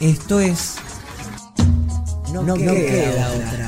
Esto es. No, No queda, queda otra.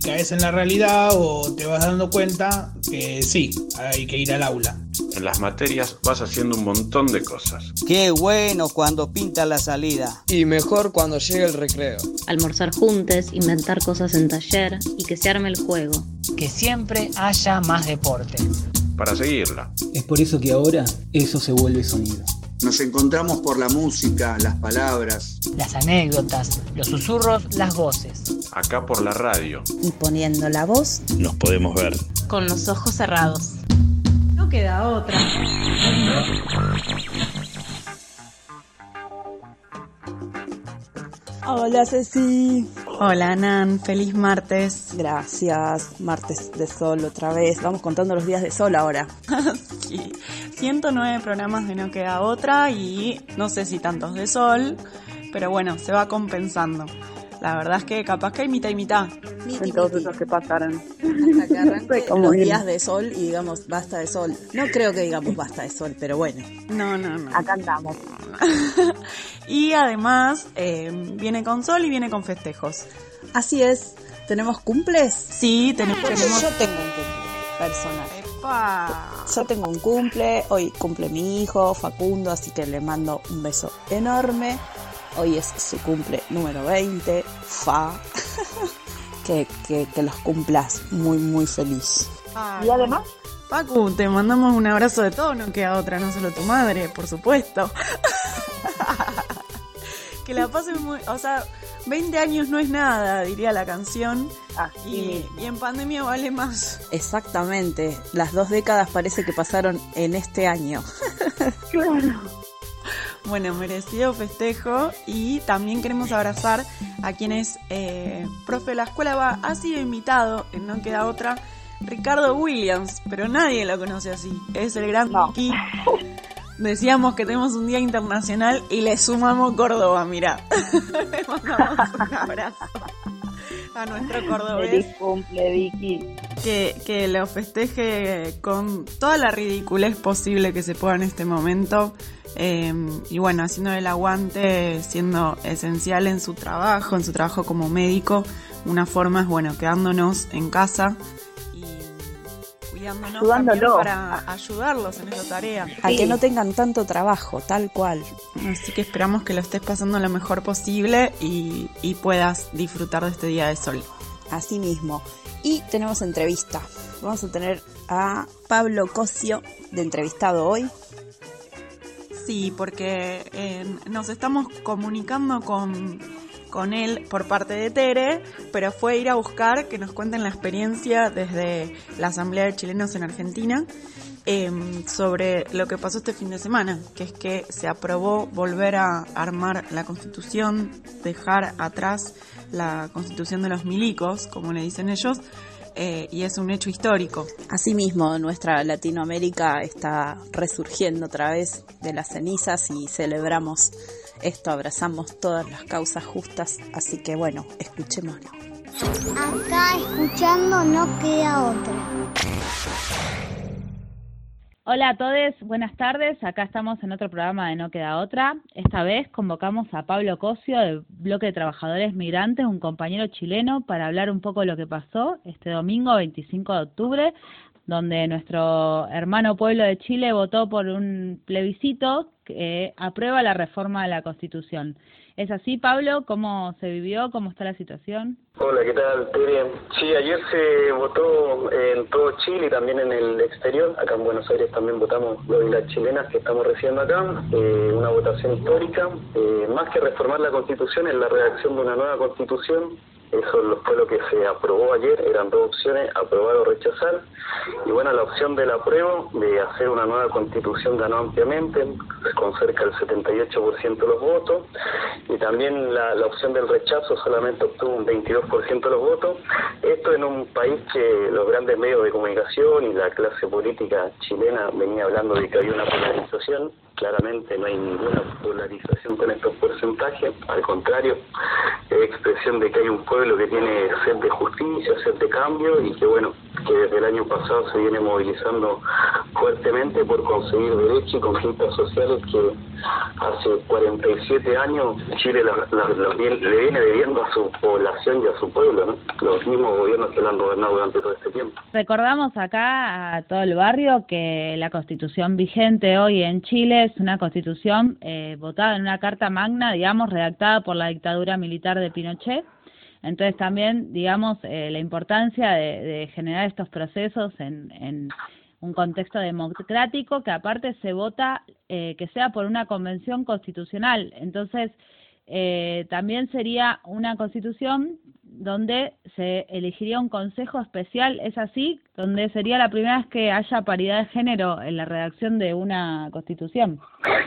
Y caes en la realidad o te vas dando cuenta que sí, hay que ir al aula. En las materias vas haciendo un montón de cosas. Qué bueno cuando pinta la salida. Y mejor cuando llega el recreo. Almorzar juntos, inventar cosas en taller y que se arme el juego. Que siempre haya más deporte. Para seguirla. Es por eso que ahora eso se vuelve sonido. Nos encontramos por la música, las palabras. Las anécdotas, los susurros, las voces. Acá por la radio. y poniendo la voz, Nos podemos ver. Con los ojos cerrados. No queda otra. Hola Ceci. Hola Nan, feliz martes. Gracias. Martes de sol otra vez. Vamos contando los días de sol ahora. Sí, 109 programas de No Queda Otra y no sé si tantos de sol, pero bueno, se va compensando. La verdad es que capaz que hay mitad y mitad. Entonces los que pasaron. Hasta que arranque los días de sol y digamos basta de sol. No creo que digamos basta de sol, pero bueno. No, no, no. Acá andamos. Y además eh, viene con sol y viene con festejos. Así es. ¿Tenemos cumples? Sí, tenemos... tenemos... Yo tengo un cumple personal. ¡Epa! Yo tengo un cumple, hoy cumple mi hijo Facundo, así que le mando un beso enorme. Hoy es su cumple número 20, Fa. que, que, que los cumplas muy, muy feliz. Ay, Y además, Pacu, te mandamos un abrazo de todo, no queda otra, no solo tu madre, por supuesto. que la pasen muy, o sea, 20 años no es nada, diría la canción, así y, y en pandemia vale más. Exactamente. Las dos décadas parece que pasaron en este año. Bueno, merecido festejo y también queremos abrazar a quienes, eh, profe de la escuela va, ha sido invitado, en no queda otra, Ricardo Williams, pero nadie lo conoce así, es el gran Nicky. Decíamos que tenemos un día internacional y le sumamos Córdoba, mira. le mandamos un abrazo a nuestro cordobés feliz cumple, Vicky. que, que lo festeje con toda la ridiculez posible que se pueda en este momento. eh, y bueno, haciendo el aguante, siendo esencial en su trabajo, en su trabajo como médico. Una forma es, bueno, quedándonos en casa Ayudándolo. para ayudarlos en esa tarea. A que no tengan tanto trabajo, tal cual. Así que esperamos que lo estés pasando lo mejor posible y, y puedas disfrutar de este día de sol. Así mismo. Y tenemos entrevista. Vamos a tener a Pablo Cosio de entrevistado hoy. Sí, porque eh, nos estamos comunicando con, con él por parte de Tere, pero fue ir a buscar que nos cuenten la experiencia desde la Asamblea de Chilenos en Argentina eh, sobre lo que pasó este fin de semana, que es que se aprobó volver a armar la constitución, dejar atrás la constitución de los milicos, como le dicen ellos, eh, y es un hecho histórico. Asimismo, nuestra Latinoamérica está resurgiendo otra vez de las cenizas y celebramos esto, abrazamos todas las causas justas, así que bueno, escuchémoslo. Acá escuchando no queda otra. Hola a todos, buenas tardes. Acá estamos en otro programa de No Queda Otra. Esta vez convocamos a Pablo Cosio del Bloque de Trabajadores Migrantes, un compañero chileno, para hablar un poco de lo que pasó este domingo 25 de octubre, donde nuestro hermano pueblo de Chile votó por un plebiscito que aprueba la reforma de la Constitución. ¿Es así, Pablo? ¿Cómo se vivió? ¿Cómo está la situación? Hola, ¿qué tal? Tere? Sí, ayer se votó en todo Chile y también en el exterior. Acá en Buenos Aires también votamos lo de las chilenas que estamos recibiendo acá. Eh, una votación histórica. Eh, más que reformar la Constitución, es la redacción de una nueva Constitución eso fue lo que se aprobó ayer, eran dos opciones, aprobar o rechazar. Y bueno, la opción del apruebo, de hacer una nueva constitución, ganó ampliamente, con cerca del 78% de los votos. Y también la, la opción del rechazo solamente obtuvo un 22% de los votos. En un país que los grandes medios de comunicación y la clase política chilena venía hablando de que había una polarización. Claramente no hay ninguna polarización con estos porcentajes, al contrario, es expresión de que hay un pueblo que tiene sed de justicia, sed de cambio y que bueno, que desde el año pasado se viene movilizando fuertemente por conseguir derechos y conquistas sociales que hace 47 años Chile le viene debiendo a su población y a su pueblo, ¿no? los mismos gobiernos que lo han gobernado durante todo este tiempo. Recordamos acá a todo el barrio que la constitución vigente hoy en Chile es una constitución eh, votada en una carta magna, digamos, redactada por la dictadura militar de Pinochet. Entonces también, digamos, eh, la importancia de, generar estos procesos en, en un contexto democrático que aparte se vota eh, que sea por una convención constitucional. Entonces, eh, también sería una constitución donde se elegiría un consejo especial, ¿es así? Donde sería la primera vez que haya paridad de género en la redacción de una constitución.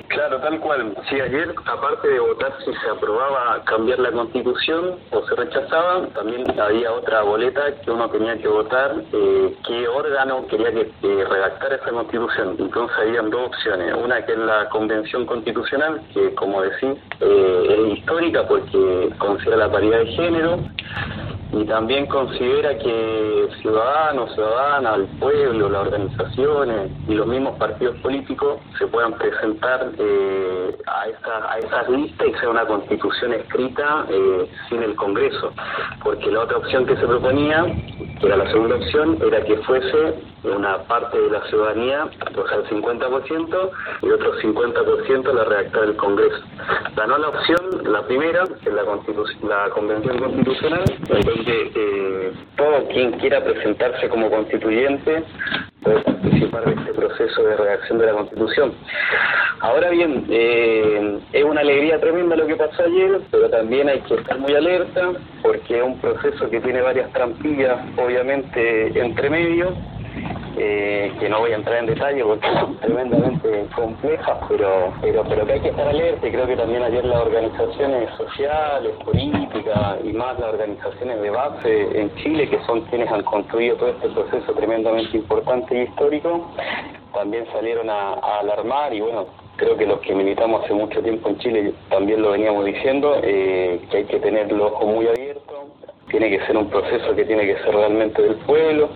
Claro, tal cual. Sí, ayer, aparte de votar si se aprobaba cambiar la constitución o se rechazaba, también había otra boleta que uno tenía que votar eh, qué órgano quería que eh, redactara esa constitución. Entonces habían dos opciones. Una que es la convención constitucional, que como decís, eh, es histórica porque considera la paridad de género y también considera que ciudadanos, ciudadanas, el pueblo, las organizaciones y los mismos partidos políticos se puedan presentar eh, a, esa, a esas listas y sea una constitución escrita eh, sin el Congreso. Porque la otra opción que se proponía, que era la segunda opción, era que fuese una parte de la ciudadanía, o sea, el 50%, y otro 50% la redactar el Congreso. Ganó la opción, la primera, que es la, la Convención Constitucional, donde eh, todo quien quiera presentarse como constituyente puede participar de este proceso de redacción de la Constitución. Ahora bien, eh, es una alegría tremenda lo que pasó ayer, pero también hay que estar muy alerta porque es un proceso que tiene varias trampillas, obviamente, entre medio eh, que no voy a entrar en detalle porque son tremendamente complejas, pero, pero, pero que hay que estar alerta y creo que también ayer las organizaciones sociales, políticas y más las organizaciones de base en Chile, que son quienes han construido todo este proceso tremendamente importante y histórico, también salieron a, alarmar y bueno, creo que los que militamos hace mucho tiempo en Chile también lo veníamos diciendo, eh, que hay que tener los ojos muy abiertos, tiene que ser un proceso que tiene que ser realmente del pueblo.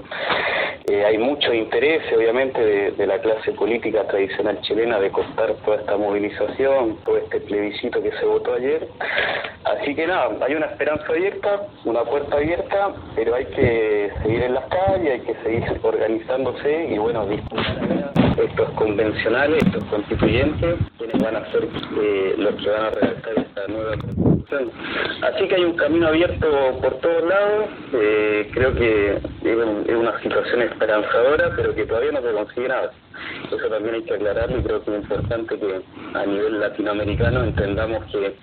Eh, hay mucho interés, obviamente, de, la clase política tradicional chilena de costar toda esta movilización, todo este plebiscito que se votó ayer. Así que nada, hay una esperanza abierta, una puerta abierta, pero hay que seguir en las calles, hay que seguir organizándose y, bueno, estos convencionales, estos constituyentes, quienes van a ser eh, los que van a redactar esta nueva. Así que hay un camino abierto por todos lados, eh, creo que es una situación esperanzadora, pero que todavía no se consigue nada. Eso también hay que aclararlo y creo que es importante que a nivel latinoamericano entendamos que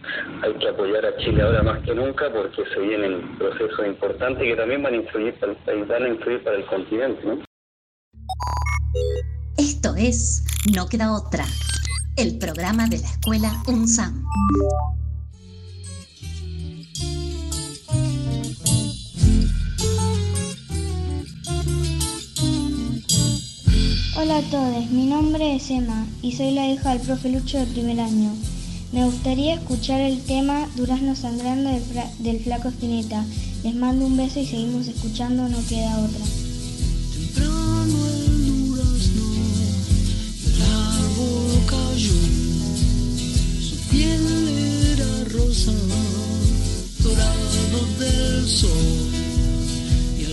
hay que apoyar a Chile ahora más que nunca porque se vienen procesos importantes que también van a influir, van a influir para el continente. ¿no? Esto es No Queda Otra, el programa de la escuela UNSAM. Hola a todos, mi nombre es Emma y soy la hija del profe Lucho de primer año. Me gustaría escuchar el tema Durazno Sangrando del, Flaco Espineta. Les mando un beso y seguimos escuchando No Queda Otra. dorado del sol, y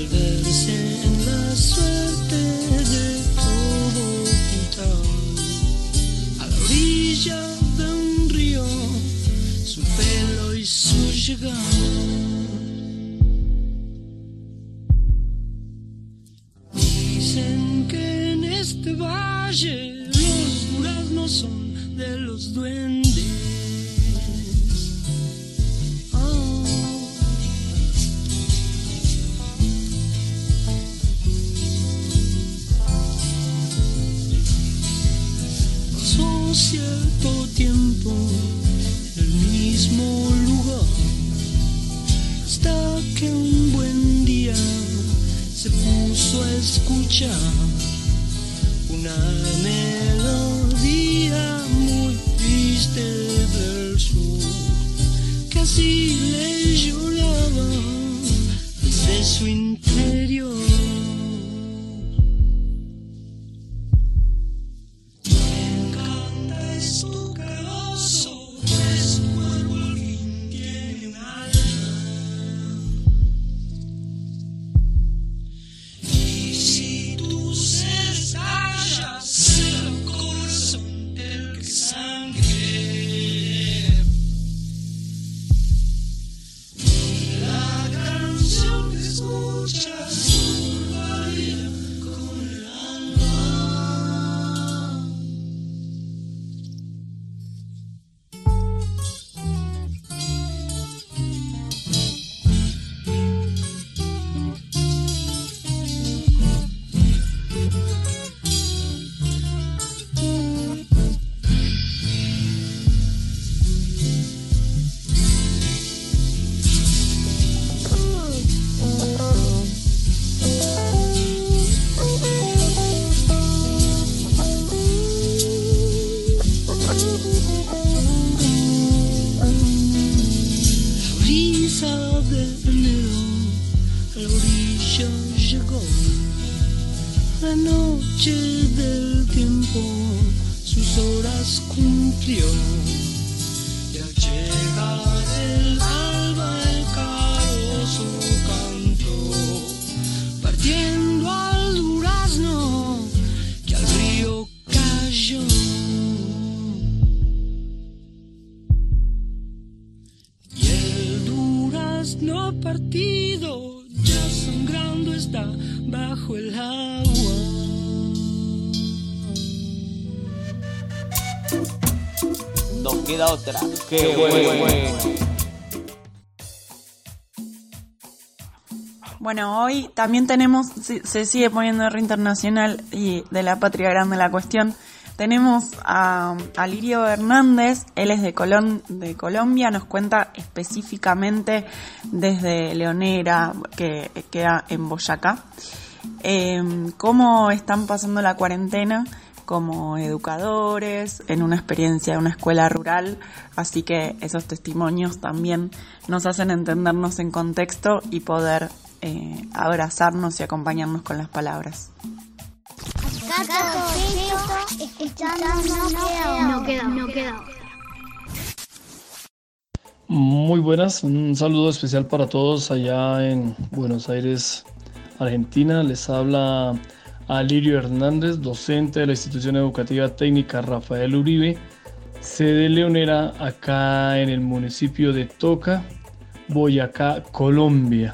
Christ. Brisa de llegó. La noche del tiempo sus horas cumplió. Y al llegar el alba el carozo cantó, partiendo está bajo el agua. Nos queda otra. Qué bueno. Bueno, hoy también tenemos, se, se sigue poniendo R internacional y de la patria grande la cuestión. Tenemos a, a Lirio Hernández, él es de, Colón, de Colombia, nos cuenta específicamente desde Leonera, que queda en Boyacá, eh, cómo están pasando la cuarentena como educadores, en una experiencia de una escuela rural, así que esos testimonios también nos hacen entendernos en contexto y poder eh, abrazarnos y acompañarnos con las palabras. Muy buenas, un saludo especial para todos allá en Buenos Aires, Argentina. Les habla Alirio Hernández, docente de la institución educativa técnica Rafael Uribe, sede leonera acá en el municipio de Toca, Boyacá, Colombia.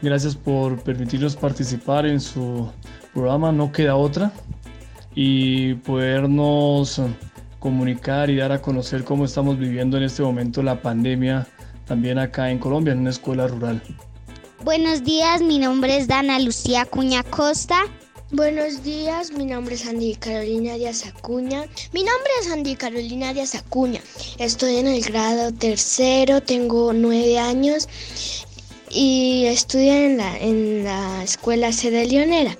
Gracias por permitirnos participar en su programa No Queda Otra y podernos comunicar y dar a conocer cómo estamos viviendo en este momento la pandemia también acá en Colombia, en una escuela rural. Buenos días, mi nombre es Dana Lucía Cuña Costa. Buenos días, mi nombre es Andy Carolina Díaz Acuña. Mi nombre es Andy Carolina Díaz Acuña. Estoy en el grado tercero, tengo nueve años y estudio en la, en la escuela sede leonera.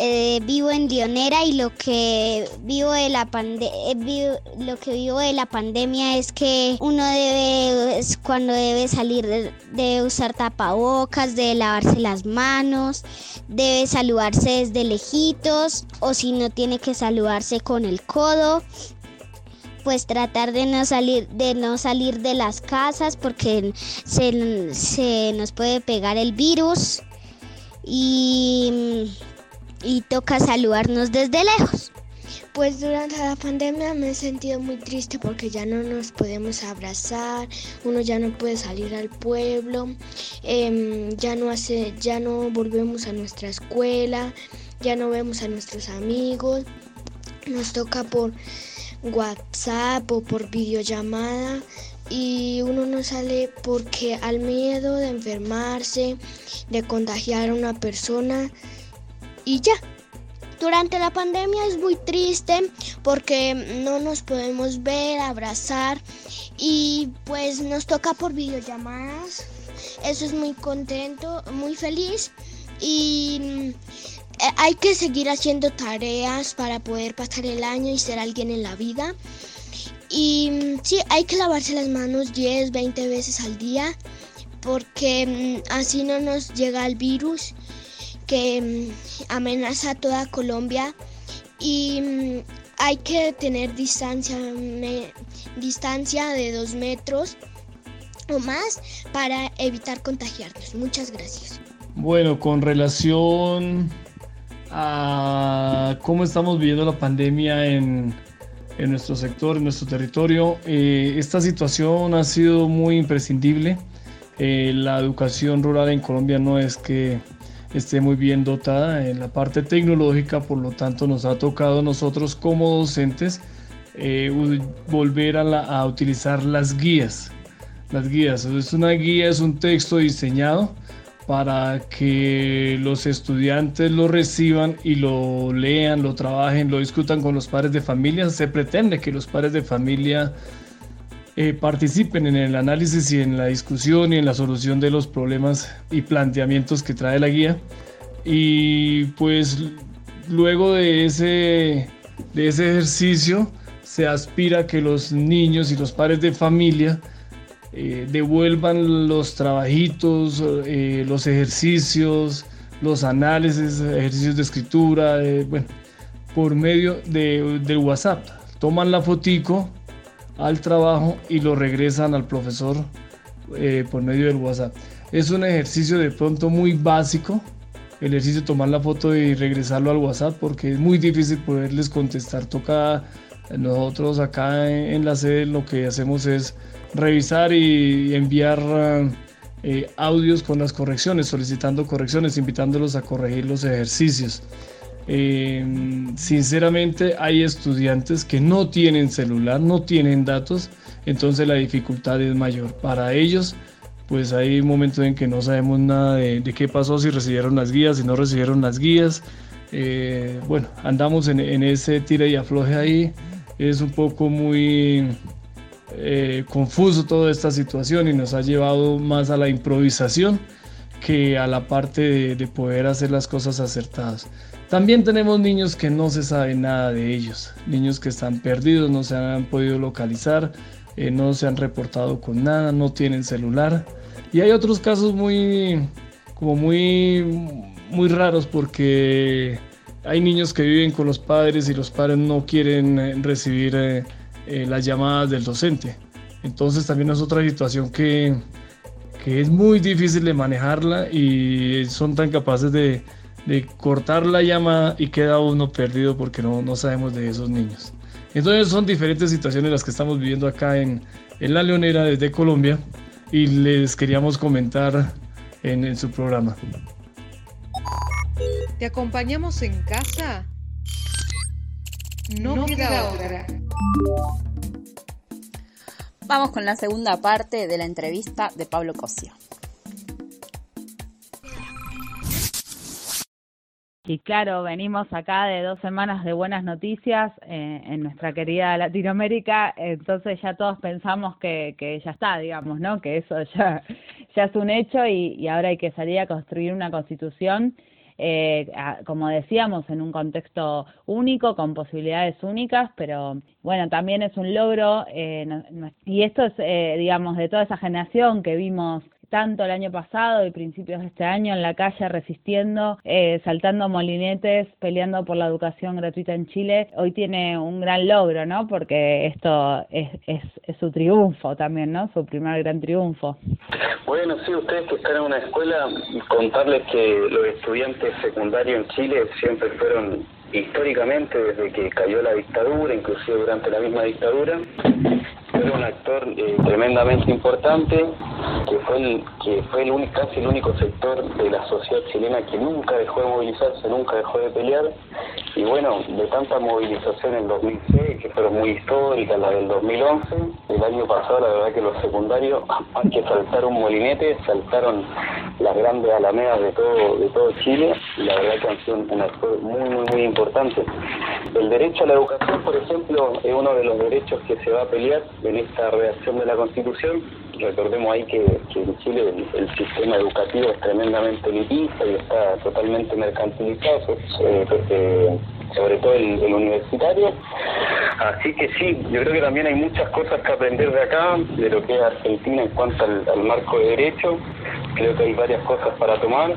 Eh, vivo en Lionera y lo que vivo de la pande eh, lo que vivo de la pandemia es que uno debe cuando debe salir de- debe usar tapabocas, debe lavarse las manos, debe saludarse desde lejitos o si no tiene que saludarse con el codo pues tratar de no salir de no salir de las casas porque se, se nos puede pegar el virus y, y toca saludarnos desde lejos. Pues durante la pandemia me he sentido muy triste porque ya no nos podemos abrazar, uno ya no puede salir al pueblo, em, ya no hace, ya no volvemos a nuestra escuela, ya no vemos a nuestros amigos, nos toca por WhatsApp o por videollamada y uno no sale porque al miedo de enfermarse, de contagiar a una persona y ya. Durante la pandemia es muy triste porque no nos podemos ver, abrazar y pues nos toca por videollamadas. Eso es muy contento, muy feliz y eh, hay que seguir haciendo tareas para poder pasar el año y ser alguien en la vida. Y mm, sí, hay que lavarse las manos 10, 20 veces al día porque mm, así no nos llega el virus que mm, amenaza a toda Colombia y hay que tener distancia, distancia de dos metros o más para evitar contagiarnos. Muchas gracias. Bueno, con relación a cómo estamos viviendo la pandemia en, en nuestro sector, en nuestro territorio, eh, esta situación ha sido muy imprescindible. Eh, la educación rural en Colombia no es que esté muy bien dotada en la parte tecnológica, por lo tanto nos ha tocado nosotros como docentes eh, volver a, a, utilizar las guías. Las guías, es una guía, es un texto diseñado para que los estudiantes lo reciban y lo lean, lo trabajen, lo discutan con los padres de familia. Se pretende que los padres de familia eh, participen en el análisis y en la discusión y en la solución de los problemas y planteamientos que trae la guía. Y pues luego de ese, de ese ejercicio se aspira a que los niños y los padres de familia eh, devuelvan los trabajitos, eh, los ejercicios, los análisis, ejercicios de escritura, bueno, por medio de, del WhatsApp. Toman la fotico al trabajo y lo regresan al profesor por medio del WhatsApp. Es un ejercicio de pronto muy básico, el ejercicio de tomar la foto y regresarlo al WhatsApp porque es muy difícil poderles contestar. Toca nosotros acá en la sede lo que hacemos es revisar y enviar eh, audios con las correcciones, solicitando correcciones, invitándolos a corregir los ejercicios. Eh, sinceramente hay estudiantes que no tienen celular, no tienen datos, entonces la dificultad es mayor. Para ellos, pues hay momentos en que no sabemos nada de, qué pasó, si recibieron las guías, si no recibieron las guías. Eh, bueno, andamos en, ese tira y afloje ahí. Es un poco muy eh, confuso toda esta situación y nos ha llevado más a la improvisación que a la parte de, poder hacer las cosas acertadas. También tenemos niños que no se sabe nada de ellos, niños que están perdidos, no se han podido localizar, eh, no se han reportado con nada, no tienen celular. Y hay otros casos muy, como muy, muy raros porque hay niños que viven con los padres y los padres no quieren eh, recibir eh, las llamadas del docente. Entonces también es otra situación que, que, es muy difícil de manejarla y son tan capaces de, de, cortar la llamada y queda uno perdido porque no, no sabemos de esos niños. Entonces son diferentes situaciones las que estamos viviendo acá en, en La Leonera desde Colombia y les queríamos comentar en, en su programa. ¿Te acompañamos en casa? No, queda, otra. Vamos con la segunda parte de la entrevista de Pablo Cosio. Y claro, venimos acá de dos semanas de buenas noticias eh, en nuestra querida Latinoamérica, entonces ya todos pensamos que, que ya está, digamos, ¿no? Que eso ya, ya es un hecho y, ahora hay que salir a construir una constitución eh, como decíamos, en un contexto único, con posibilidades únicas, pero bueno, también es un logro, eh, y esto es, eh, digamos, de toda esa generación que vimos tanto el año pasado y principios de este año en la calle resistiendo, eh, saltando molinetes, peleando por la educación gratuita en Chile, hoy tiene un gran logro, ¿no? Porque esto es, es, es su triunfo también, ¿no? Su primer gran triunfo. Bueno, sí, ustedes que están en una escuela, contarles que los estudiantes secundarios en Chile siempre fueron históricamente desde que cayó la dictadura, inclusive durante la misma dictadura, era un actor eh, tremendamente importante, que fue el, que fue el casi el único sector de la sociedad chilena que nunca dejó de movilizarse, nunca dejó de pelear, y bueno, de tanta movilización en 2006, que fueron muy históricas, la del 2011, el año pasado la verdad que los secundarios, más que saltar un molinete, saltaron las grandes alamedas de todo, de todo Chile, y la verdad que han sido un actor muy, muy, muy importante. El derecho a la educación, por ejemplo, es uno de los derechos que se va a pelear en esta redacción de la Constitución. Recordemos ahí que, en Chile el, el, sistema educativo es tremendamente elitista y está totalmente mercantilizado, eh, eh, sobre todo el, el, universitario. Así que sí, yo creo que también hay muchas cosas que aprender de acá, de lo que es Argentina en cuanto al, al marco de derecho. Creo que hay varias cosas para tomar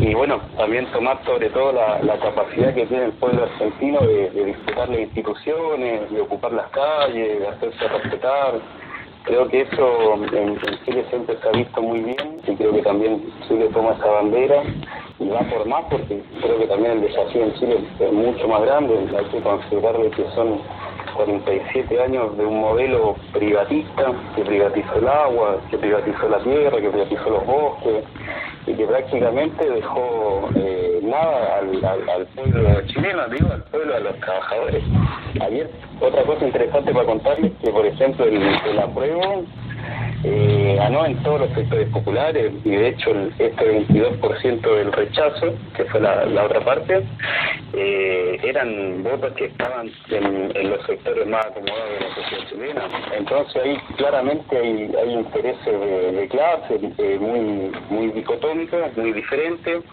y bueno, también tomar sobre todo la, la capacidad que tiene el pueblo argentino de, de, disfrutar las instituciones, de ocupar las calles, de hacerse respetar. Creo que eso en, en Chile siempre se ha visto muy bien y creo que también Chile toma esa bandera y va por más porque creo que también el desafío en Chile es mucho más grande. Hay que considerar que son 47 años de un modelo privatista que privatizó el agua, que privatizó la tierra, que privatizó los bosques y que prácticamente dejó eh, nada al, pueblo chileno, digo, al pueblo, a los trabajadores. Ayer, otra cosa interesante para contarles, que por ejemplo el, el apruebo eh, ganó en todos los sectores populares y de hecho el, este 22% del rechazo, que fue la, otra parte, eh, eran votos que estaban en, en, los sectores más acomodados de la sociedad chilena. Entonces ahí claramente hay, hay intereses de, clase eh, muy, muy dicotómicos, muy diferentes.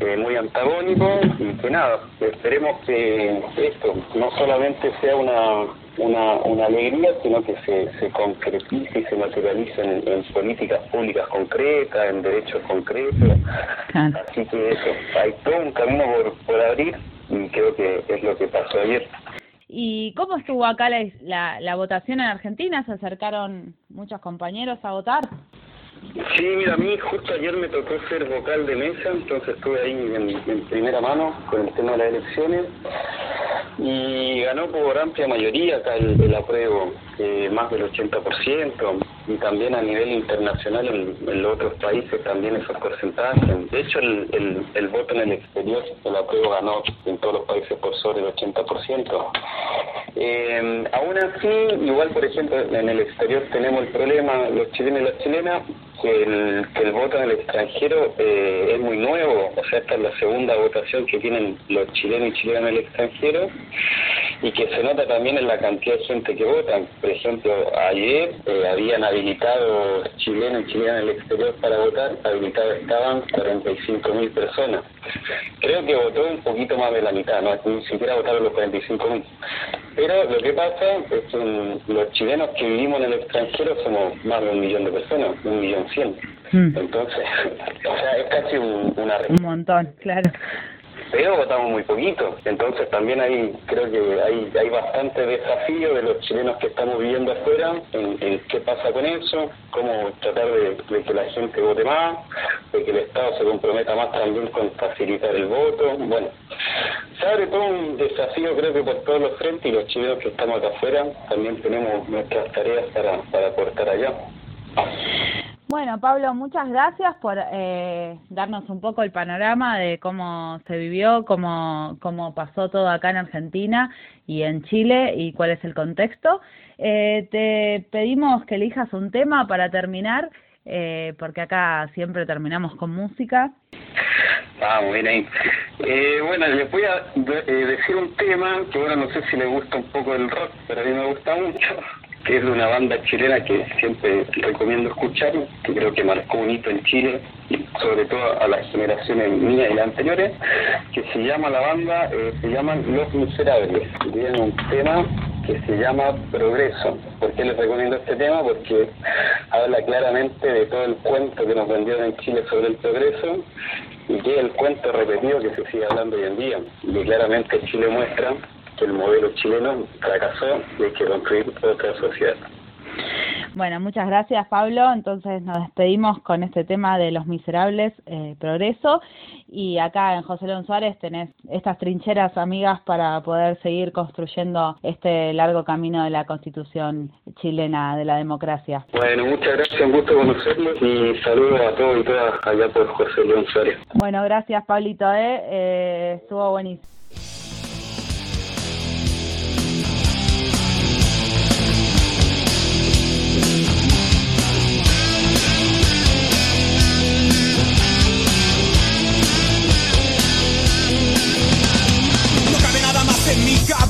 Eh, muy antagónicos y que nada, esperemos que esto no solamente sea una una, una alegría, sino que se, se concretice y se materialice en, en políticas públicas concretas, en derechos concretos. Claro. Así que eso, hay todo un camino por, por abrir y creo que es lo que pasó ayer. ¿Y cómo estuvo acá la, la, la votación en Argentina? ¿Se acercaron muchos compañeros a votar? Sí, mira, a mí justo ayer me tocó ser vocal de mesa, entonces estuve ahí en, primera mano con el tema de las elecciones y ganó por amplia mayoría acá el, el apruebo, eh, más del 80%, y también a nivel internacional en, los otros países también esos porcentajes. De hecho, el, el, el voto en el exterior, el apruebo ganó en todos los países por sobre el 80%. Eh, aún así, igual por ejemplo en el exterior tenemos el problema, los chilenos y las chilenas, que el, que el voto en el extranjero eh, es muy nuevo, o sea, esta es la segunda votación que tienen los chilenos y chilenas en el extranjero y que se nota también en la cantidad de gente que votan. Por ejemplo, ayer eh, habían habilitado chilenos y chilenas en el exterior para votar, habilitados estaban 45 mil personas. Creo que votó un poquito más de la mitad, no ni siquiera votaron los 45 mil. Pero lo que pasa es que los chilenos que vivimos en el extranjero somos más de un millón de personas, un millón cien. Mm. Entonces, o sea, es casi un, una... Un montón, claro pero votamos muy poquito. Entonces también hay, creo que hay, hay bastante desafío de los chilenos que estamos viviendo afuera en, qué pasa con eso, cómo tratar de, de, que la gente vote más, de que el Estado se comprometa más también con facilitar el voto. Bueno, se abre todo un desafío creo que por todos los frentes y los chilenos que estamos acá afuera también tenemos nuestras tareas para, para aportar allá. Bueno, Pablo, muchas gracias por eh, darnos un poco el panorama de cómo se vivió, cómo, cómo pasó todo acá en Argentina y en Chile y cuál es el contexto. Eh, te pedimos que elijas un tema para terminar, eh, porque acá siempre terminamos con música. Ah, bien Eh, bueno, les voy a de, decir un tema que, bueno, no sé si le gusta un poco el rock, pero a mí me gusta mucho que es de una banda chilena que siempre recomiendo escuchar, que creo que marcó un hito en Chile, y sobre todo a las generaciones mías y las anteriores, que se llama la banda, eh, se llaman Los Miserables, tienen un tema que se llama Progreso. ¿Por qué les recomiendo este tema? Porque habla claramente de todo el cuento que nos vendieron en Chile sobre el progreso y que es el cuento repetido que se sigue hablando hoy en día. Y claramente Chile muestra que el modelo chileno fracasó y hay que construir otra sociedad. Bueno, muchas gracias Pablo. Entonces nos despedimos con este tema de los miserables, eh, progreso. Y acá en José León Suárez tenés estas trincheras amigas para poder seguir construyendo este largo camino de la constitución chilena, de la democracia. Bueno, muchas gracias, un gusto conocerlos y saludos a todos y todas allá por José León Suárez. Bueno, gracias Pablito, eh, eh estuvo buenísimo.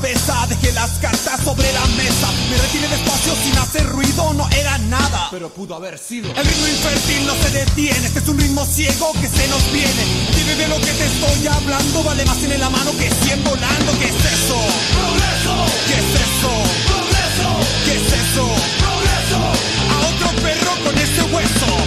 Cabeza Dejé las cartas sobre la mesa Me retiré despacio sin hacer ruido No era nada, pero pudo haber sido El ritmo infértil no se detiene Este es un ritmo ciego que se nos viene Entiende de lo que te estoy hablando Vale más en la mano que 100 volando ¿Qué es eso? ¡Progreso! ¿Qué es eso? ¡Progreso! ¿Qué es eso? ¡Progreso! A otro perro con ese hueso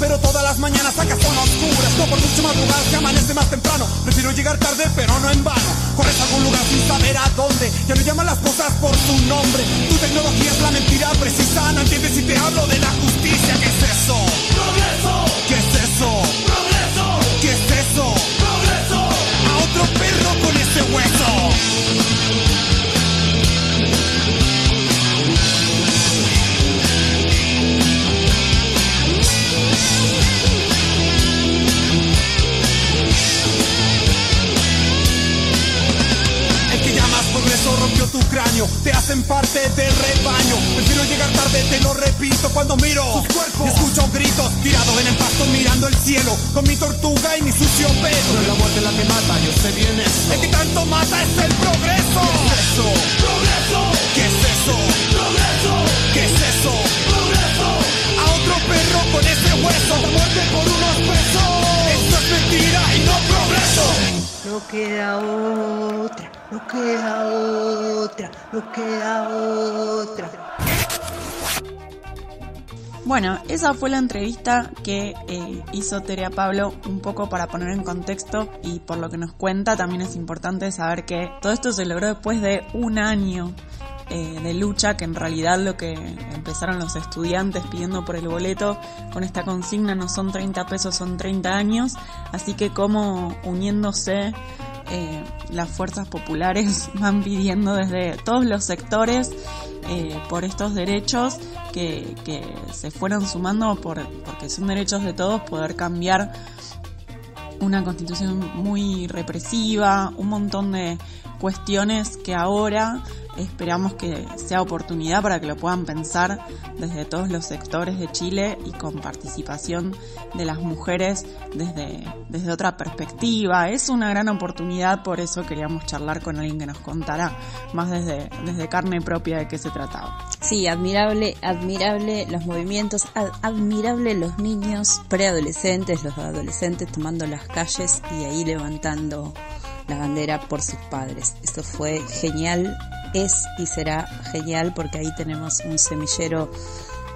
pero todas las mañanas acá son oscuras. No por mucho madrugar que amanece más temprano. Prefiero llegar tarde, pero no en vano. Corres a algún lugar sin saber a dónde. Ya no llaman las cosas por su nombre. Tu tecnología es la mentira precisa. No entiendes si te hablo de la justicia. ¿Qué es eso? ¡Progreso! ¿Qué es eso? ¡Progreso! ¿Qué es eso? ¡Progreso! A otro perro con ese hueso. Tu cráneo, te hacen parte del rebaño. Prefiero llegar tarde, te lo repito, cuando miro sus cuerpos escucho gritos tirado en el pasto mirando el cielo con mi tortuga y mi sucio pelo. No es la muerte la que mata, yo sé bien eso. El que tanto mata es el progreso. ¿Qué es eso? ¡Progreso! ¿Qué es eso? ¡Progreso! ¿Qué es eso? ¡Progreso! A otro perro con ese hueso, la muerte por unos pesos. Esto es mentira y no progreso. No queda otra, no queda otra, no queda otra. Bueno, esa fue la entrevista que eh, hizo Tere a Pablo un poco para poner en contexto y por lo que nos cuenta también es importante saber que todo esto se logró después de un año eh, de lucha que en realidad lo que empezaron los estudiantes pidiendo por el boleto con esta consigna no son 30 pesos, son 30 años, así que como uniéndose eh, las fuerzas populares van pidiendo desde todos los sectores eh, por estos derechos que, que se fueron sumando por, porque son derechos de todos poder cambiar una constitución muy represiva, un montón de cuestiones que ahora esperamos que sea oportunidad para que lo puedan pensar desde todos los sectores de Chile y con participación de las mujeres desde, desde otra perspectiva. Es una gran oportunidad, por eso queríamos charlar con alguien que nos contara más desde, desde carne propia de qué se trataba. Sí, admirable, admirable los movimientos, ad- admirable los niños preadolescentes, los adolescentes tomando las calles y ahí levantando la bandera por sus padres. Esto fue genial, es y será genial porque ahí tenemos un semillero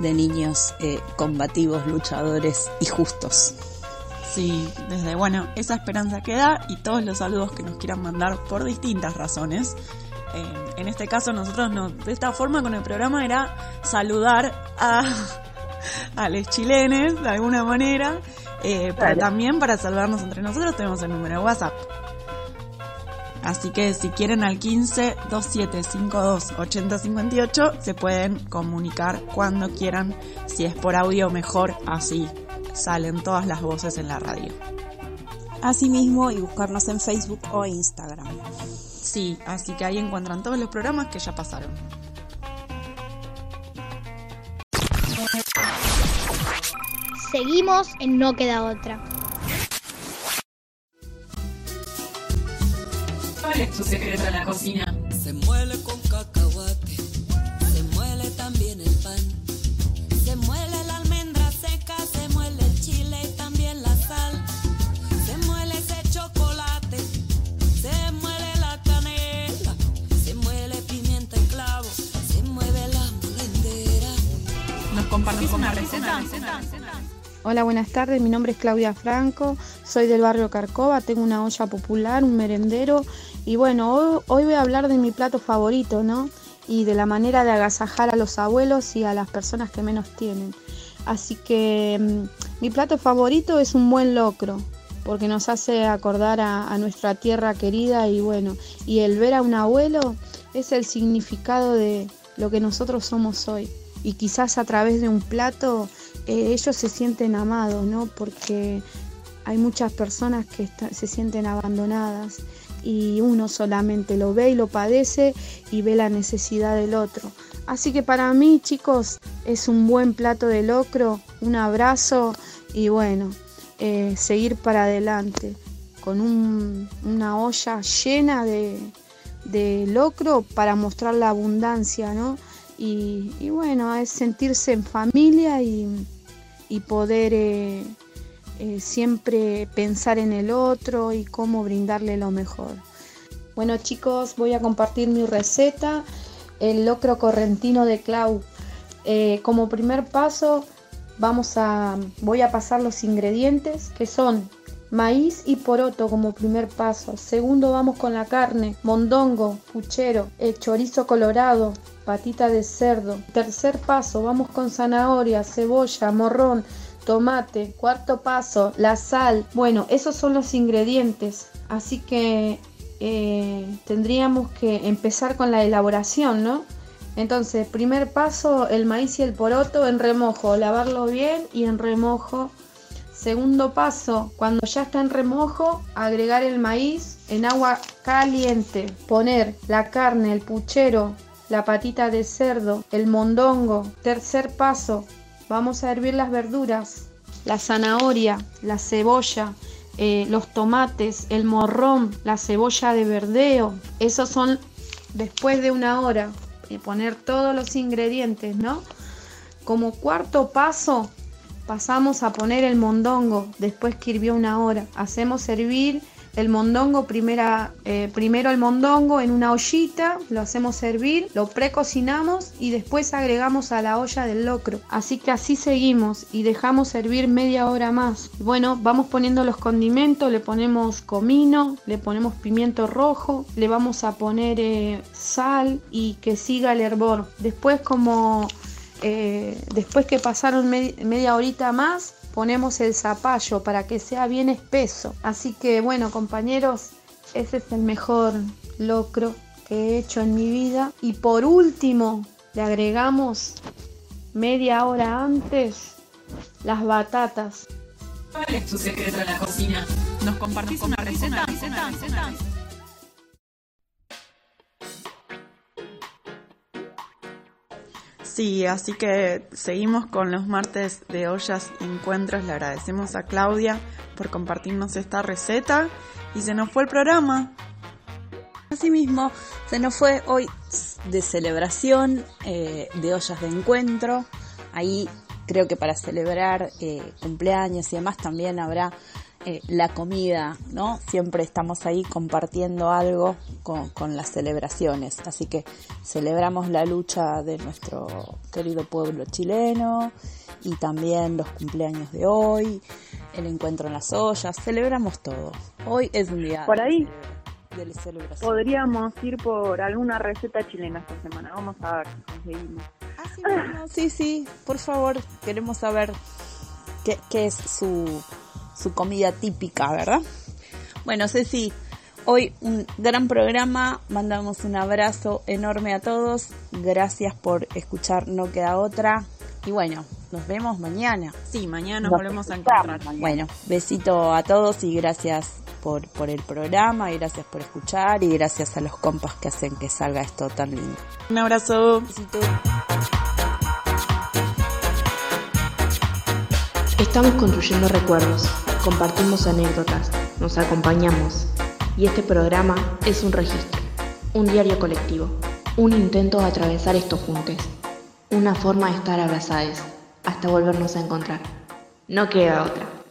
de niños eh, combativos, luchadores y justos. Sí, desde bueno, esa esperanza que da y todos los saludos que nos quieran mandar por distintas razones. Eh, en este caso nosotros no, de esta forma con el programa era saludar a, a los chilenes de alguna manera, eh, pero también para saludarnos entre nosotros tenemos el número de WhatsApp. Así que si quieren al 15 2752 8058 se pueden comunicar cuando quieran, si es por audio mejor, así salen todas las voces en la radio. Asimismo, y buscarnos en Facebook o Instagram. Sí, así que ahí encuentran todos los programas que ya pasaron. Seguimos en No Queda Otra. ¿Cuál es tu secreto en la cocina? Se muele con cacahuate, se muele también el pan. Se muele la almendra seca, se muele el chile y también la sal. Se muele ese chocolate, se muele la canela, se muele pimienta y clavo, se mueve la compartís una receta? Hola, buenas tardes. Mi nombre es Claudia Franco. Soy del barrio Carcova. Tengo una olla popular, un merendero. Y bueno, hoy, voy a hablar de mi plato favorito, ¿no? Y de la manera de agasajar a los abuelos y a las personas que menos tienen. Así que mm, mi plato favorito es un buen locro, porque nos hace acordar a, nuestra tierra querida y bueno, y el ver a un abuelo es el significado de lo que nosotros somos hoy. Y quizás a través de un plato eh, ellos se sienten amados, ¿no? Porque hay muchas personas que se sienten abandonadas y uno solamente lo ve y lo padece y ve la necesidad del otro. Así que para mí, chicos, es un buen plato de locro, un abrazo y bueno, eh, seguir para adelante con un- una olla llena de, de locro para mostrar la abundancia, ¿no? Y, y bueno, es sentirse en familia y, y poder eh, eh, siempre pensar en el otro y cómo brindarle lo mejor. Bueno chicos, voy a compartir mi receta, el locro correntino de Clau. Eh, como primer paso, vamos a, voy a pasar los ingredientes que son maíz y poroto como primer paso. Segundo, vamos con la carne, mondongo, puchero, el chorizo colorado, patita de cerdo. Tercer paso, vamos con zanahoria, cebolla, morrón, tomate. Cuarto paso, la sal. Bueno, esos son los ingredientes. Así que eh, tendríamos que empezar con la elaboración, ¿no? Entonces, primer paso, el maíz y el poroto en remojo, lavarlo bien y en remojo. Segundo paso, cuando ya está en remojo, agregar el maíz en agua caliente, poner la carne, el puchero, la patita de cerdo, el mondongo. Tercer paso, vamos a hervir las verduras, la zanahoria, la cebolla, eh, los tomates, el morrón, la cebolla de verdeo. Esos son después de una hora. Y poner todos los ingredientes, ¿no? Como cuarto paso, pasamos a poner el mondongo después que hirvió una hora. Hacemos hervir el mondongo, primera, eh, primero el mondongo en una ollita, lo hacemos hervir, lo precocinamos y después agregamos a la olla del locro. Así que así seguimos y dejamos hervir media hora más. Bueno, vamos poniendo los condimentos, le ponemos comino, le ponemos pimiento rojo, le vamos a poner eh, sal y que siga el hervor. Después como eh, después que pasaron me- media horita más, ponemos el zapallo para que sea bien espeso. Así que bueno, compañeros, ese es el mejor locro que he hecho en mi vida. Y por último, le agregamos media hora antes las batatas. ¿Cuál es tu secreto en la cocina? ¿Nos compartís una receta? Sí, así que seguimos con los martes de ollas y encuentros. Le agradecemos a Claudia por compartirnos esta receta y se nos fue el programa. Asimismo, se nos fue hoy de celebración, eh, de ollas de encuentro. Ahí creo que para celebrar eh, cumpleaños y demás también habrá eh, la comida, ¿no? Siempre estamos ahí compartiendo algo con, con las celebraciones. Así que celebramos la lucha de nuestro querido pueblo chileno y también los cumpleaños de hoy, el encuentro en las ollas, celebramos todo. Hoy es un día Por ahí de celebración. podríamos ir por alguna receta chilena esta semana. Vamos a ver si conseguimos. Bueno, sí, sí, por favor, queremos saber qué, qué es su, su comida típica, ¿verdad? Bueno, Ceci, hoy un gran programa, mandamos un abrazo enorme a todos, gracias por escuchar No Queda Otra y bueno, nos vemos mañana. Sí, mañana nos volvemos a encontrar. Bueno, besito a todos y gracias por, por el programa y gracias por escuchar y gracias a los compas que hacen que salga esto tan lindo. Un abrazo. Estamos construyendo recuerdos, compartimos anécdotas, nos acompañamos. Y este programa es un registro, un diario colectivo, un intento de atravesar estos juntes, una forma de estar abrazados hasta volvernos a encontrar. No queda otra.